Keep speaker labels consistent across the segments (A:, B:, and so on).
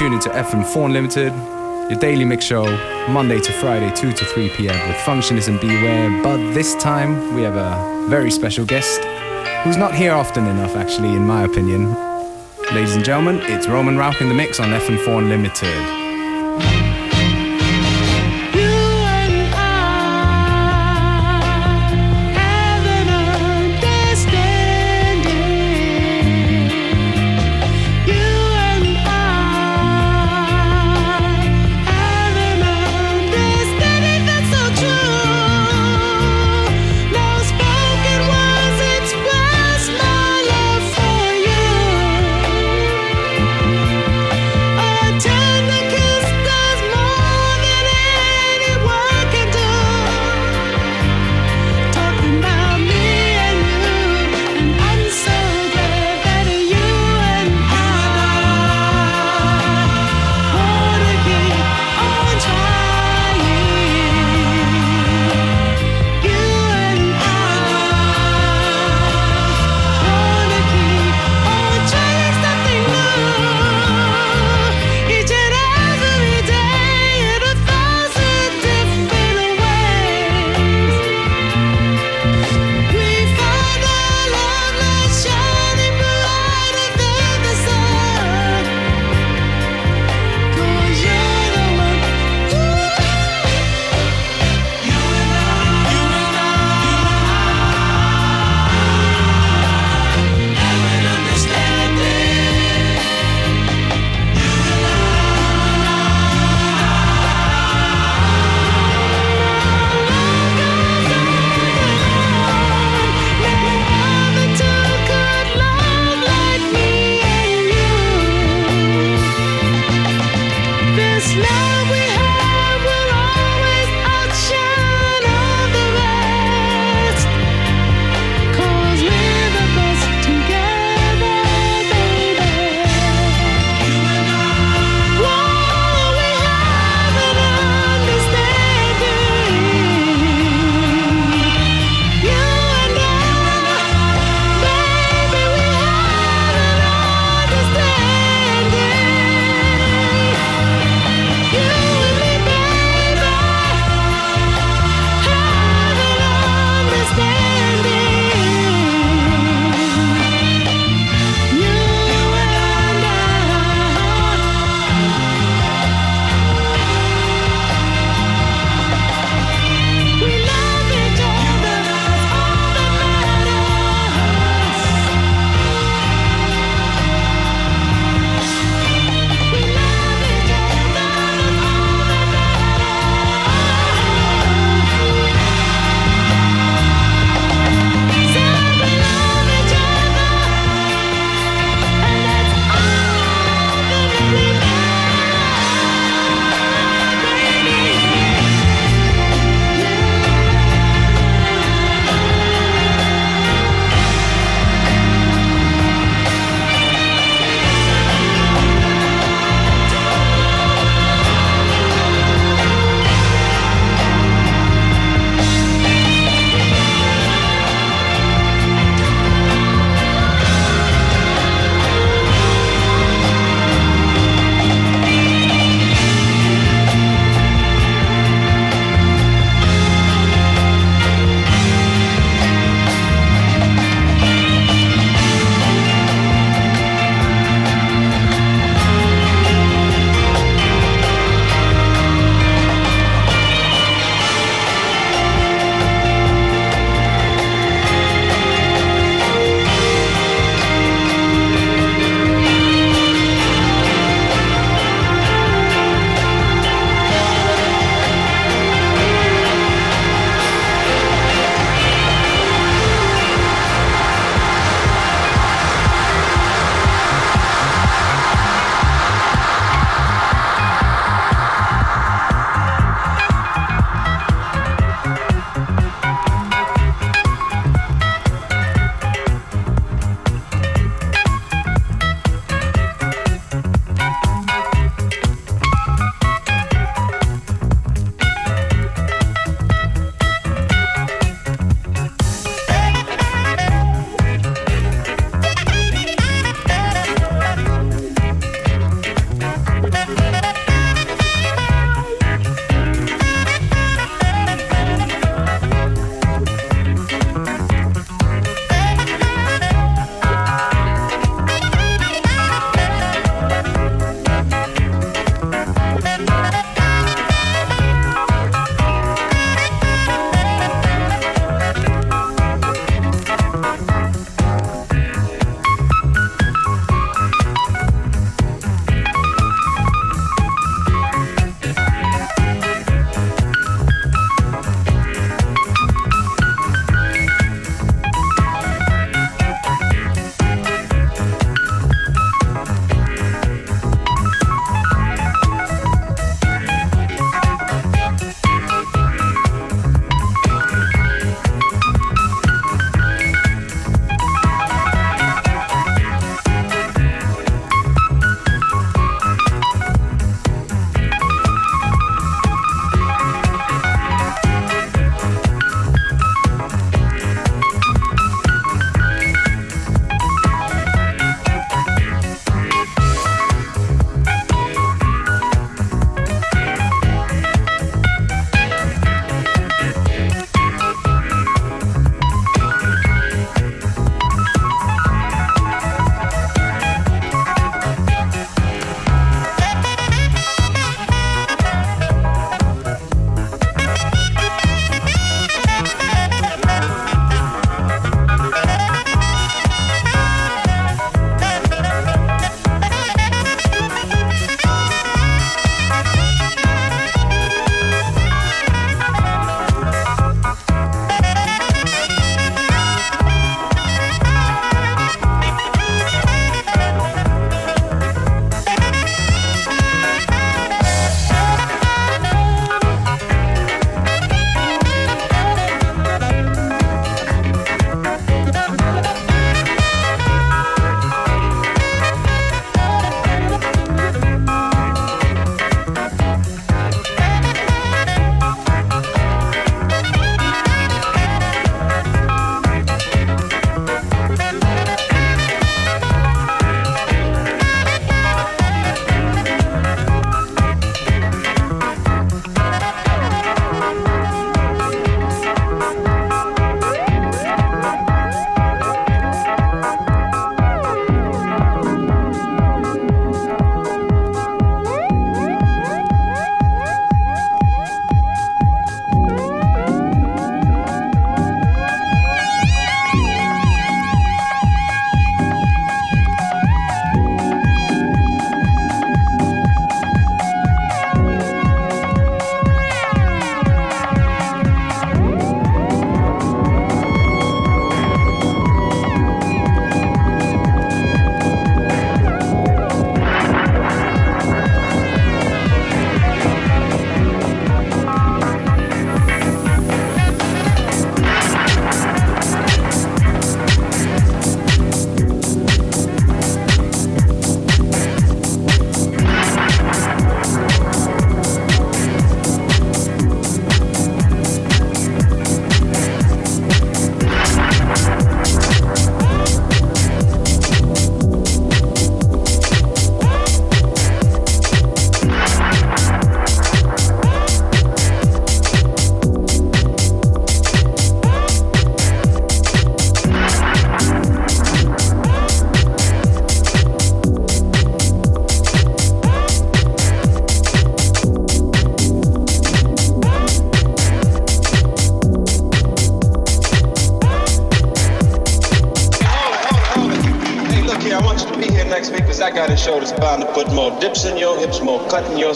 A: tuned into FM4 Unlimited, your daily mix show, Monday to Friday, 2 to 3 p.m. with Functionist and Beware. But this time we have a very special guest who's not here often enough, actually, in my opinion. Ladies and gentlemen, it's Roman Rauch in the mix on FM4 Unlimited.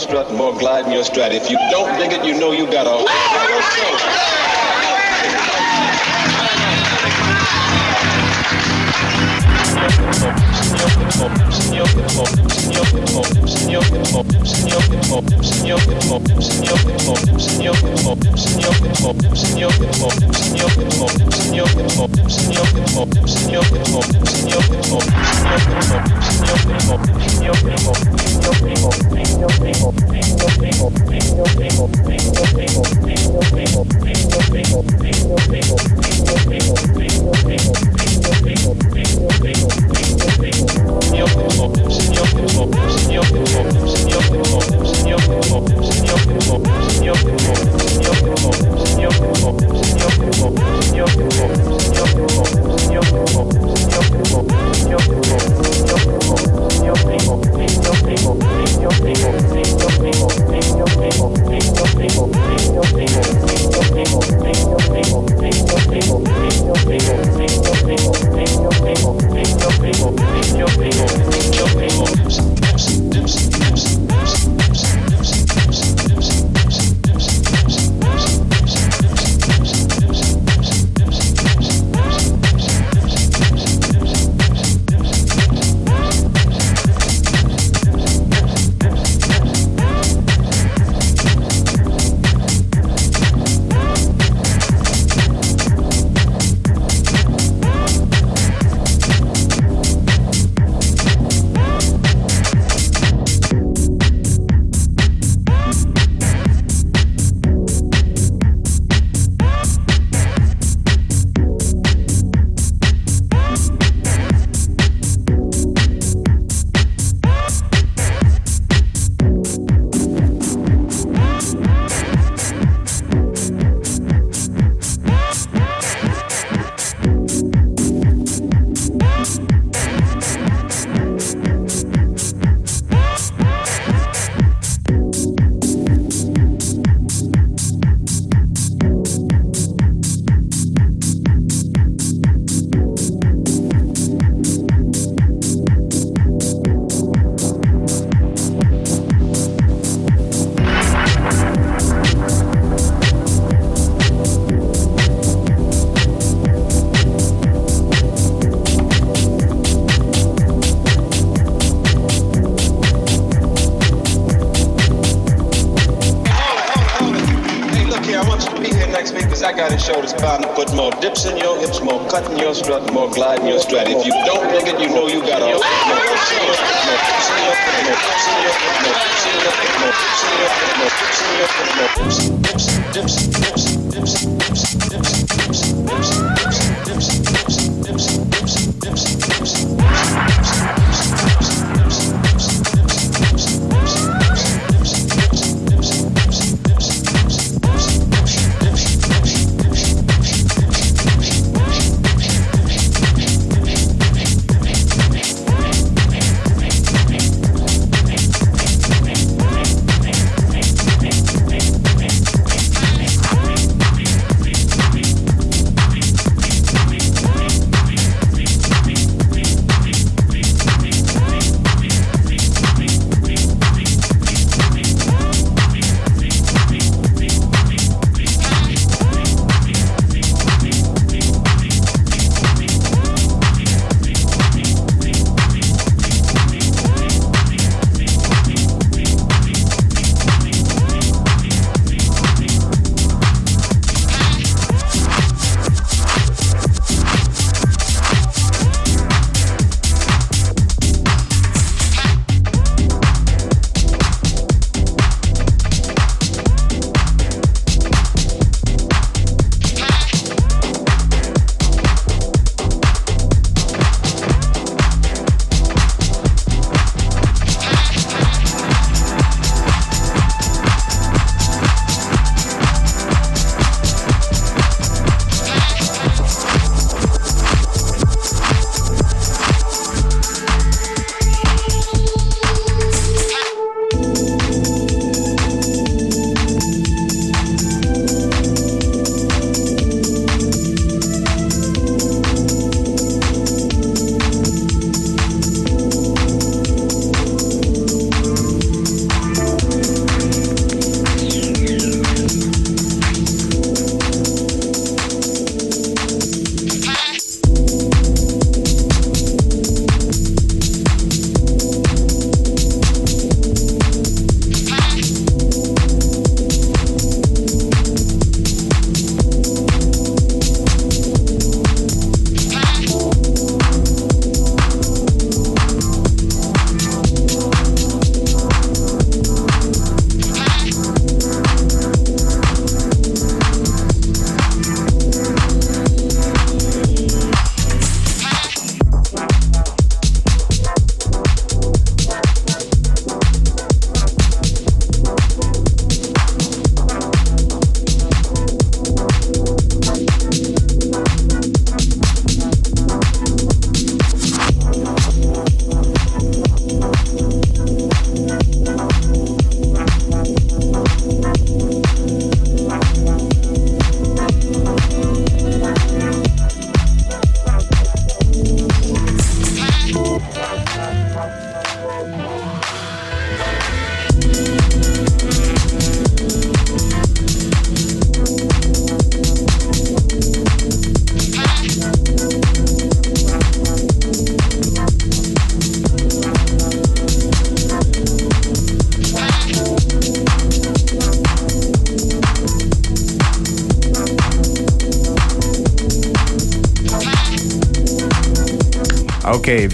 B: Strut, more
C: glide in your strut. If you Trying to put more dips in your hips, more cut in your strut, more glide in your strut. If you don't make it, you know you got all. Dips,
D: dips, dips, dips, dips, dips.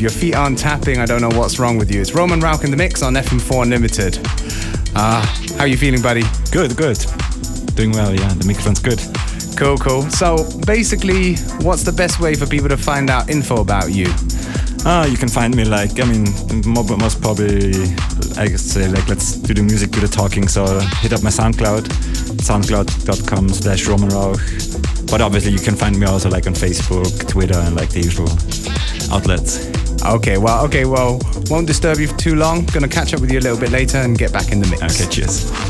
D: If your feet aren't tapping, I don't know what's wrong with you. It's Roman Rauch in the mix on FM4 Unlimited. Uh, how are you feeling, buddy?
E: Good, good. Doing well, yeah. The microphone's good.
D: Cool, cool. So basically, what's the best way for people to find out info about you?
E: Ah, you can find me like I mean, most probably I guess say like let's do the music, do the talking. So hit up my SoundCloud, soundcloud.com/slash Roman Rauch. But obviously, you can find me also like on Facebook, Twitter, and like the usual outlets.
D: Okay, well, okay, well, won't disturb you for too long. Gonna catch up with you a little bit later and get back in the mix.
E: Okay, cheers.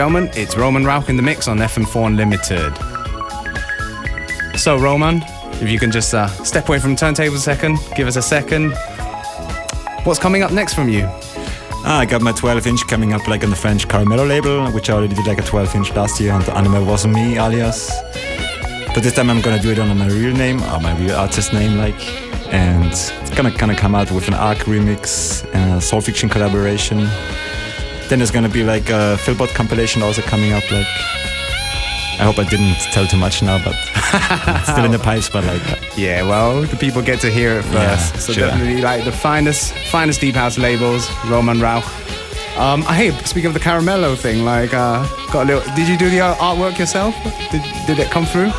D: Gentlemen, it's Roman Rauch in the mix on FM4 Unlimited. So, Roman, if you can just uh, step away from the turntable a second, give us a second. What's coming up next from you?
E: Ah, I got my 12 inch coming up like on the French Caramello label, which I already did like a 12 inch last year on the Animal Wasn't Me alias. But this time I'm gonna do it under my real name or my real artist name, like. And it's gonna kind of come out with an ARC remix and a Soul Phiction collaboration. Then there's gonna be like a Philpot compilation also coming up, like. I hope I didn't tell too much now, but still in the pipes. But like,
D: yeah, well, the people get to hear it first.
E: Yeah,
D: so
E: sure.
D: definitely like the finest, finest deep house labels. Roman Rauch. Um, hey, speaking of the Caramello thing, like, uh, got a little. Did you do the artwork yourself? Did, did it come through?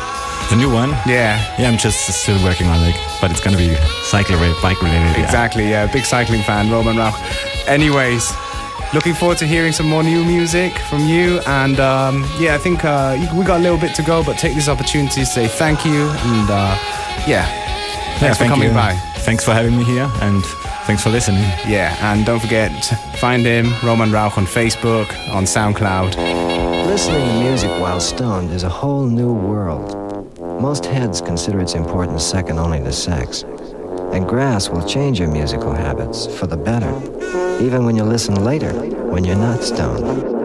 E: the new one.
D: Yeah,
E: Yeah, I'm just still working on it, but it's gonna be cycle related, bike related. yeah.
D: exactly. Yeah, big cycling fan, Roman Rauch. Anyways, looking forward to hearing some more new music from you. And um, yeah, I think uh, we got a little bit to go, but take this opportunity to say thank you and uh, yeah,
E: Yeah,
D: thanks for coming
E: you.
D: by.
E: Thanks for having me here, and thanks for listening.
D: Yeah, and don't forget, find him, Roman Rauch, on Facebook, on SoundCloud.
F: Listening to music while stoned is a whole new world. Most heads consider its importance second only to sex. And grass will change your musical habits for the better, even when you listen later, when you're not stoned.